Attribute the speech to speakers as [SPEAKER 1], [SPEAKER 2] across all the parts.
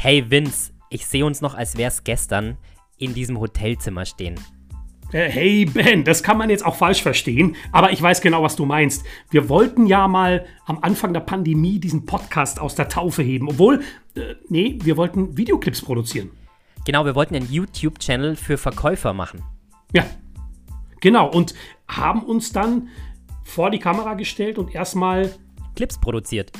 [SPEAKER 1] Hey Vince, ich sehe uns noch, als wäre es gestern, in diesem Hotelzimmer stehen.
[SPEAKER 2] Äh, hey Ben, das kann man jetzt auch falsch verstehen, aber ich weiß genau, was du meinst. Wir wollten ja mal am Anfang der Pandemie diesen Podcast aus der Taufe heben, obwohl, äh, nee, wir wollten Videoclips produzieren.
[SPEAKER 1] Genau, wir wollten einen YouTube-Channel für Verkäufer machen.
[SPEAKER 2] Ja, genau, und haben uns dann vor die Kamera gestellt und erstmal
[SPEAKER 1] Clips produziert.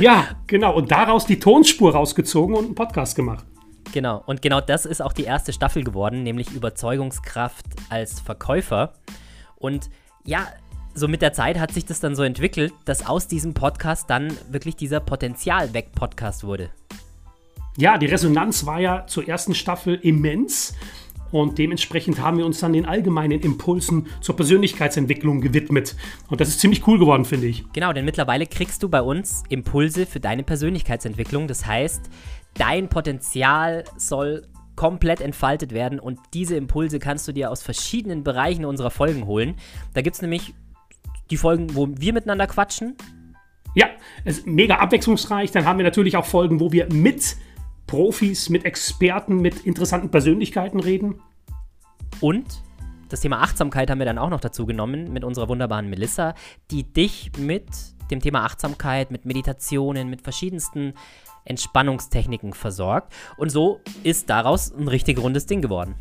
[SPEAKER 2] Ja, genau, und daraus die Tonspur rausgezogen und einen Podcast gemacht.
[SPEAKER 1] Genau, und genau das ist auch die erste Staffel geworden, nämlich Überzeugungskraft als Verkäufer. Und ja, so mit der Zeit hat sich das dann so entwickelt, dass aus diesem Podcast dann wirklich dieser Potenzial-Weg-Podcast wurde.
[SPEAKER 2] Ja, die Resonanz war ja zur ersten Staffel immens. Und dementsprechend haben wir uns dann den allgemeinen Impulsen zur Persönlichkeitsentwicklung gewidmet. Und das ist ziemlich cool geworden, finde ich.
[SPEAKER 1] Genau, denn mittlerweile kriegst du bei uns Impulse für deine Persönlichkeitsentwicklung. Das heißt, dein Potenzial soll komplett entfaltet werden und diese Impulse kannst du dir aus verschiedenen Bereichen unserer Folgen holen. Da gibt es nämlich die Folgen, wo wir miteinander quatschen.
[SPEAKER 2] Ja, es ist mega abwechslungsreich. Dann haben wir natürlich auch Folgen, wo wir mit Profis, mit Experten, mit interessanten Persönlichkeiten reden.
[SPEAKER 1] Und das Thema Achtsamkeit haben wir dann auch noch dazu genommen mit unserer wunderbaren Melissa, die dich mit dem Thema Achtsamkeit, mit Meditationen, mit verschiedensten Entspannungstechniken versorgt. Und so ist daraus ein richtig rundes Ding geworden.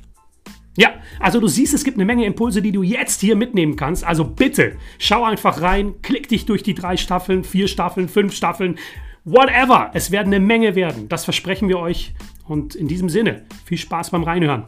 [SPEAKER 2] Ja, also du siehst, es gibt eine Menge Impulse, die du jetzt hier mitnehmen kannst. Also bitte, schau einfach rein, klick dich durch die drei Staffeln, vier Staffeln, fünf Staffeln, whatever. Es werden eine Menge werden. Das versprechen wir euch. Und in diesem Sinne, viel Spaß beim Reinhören.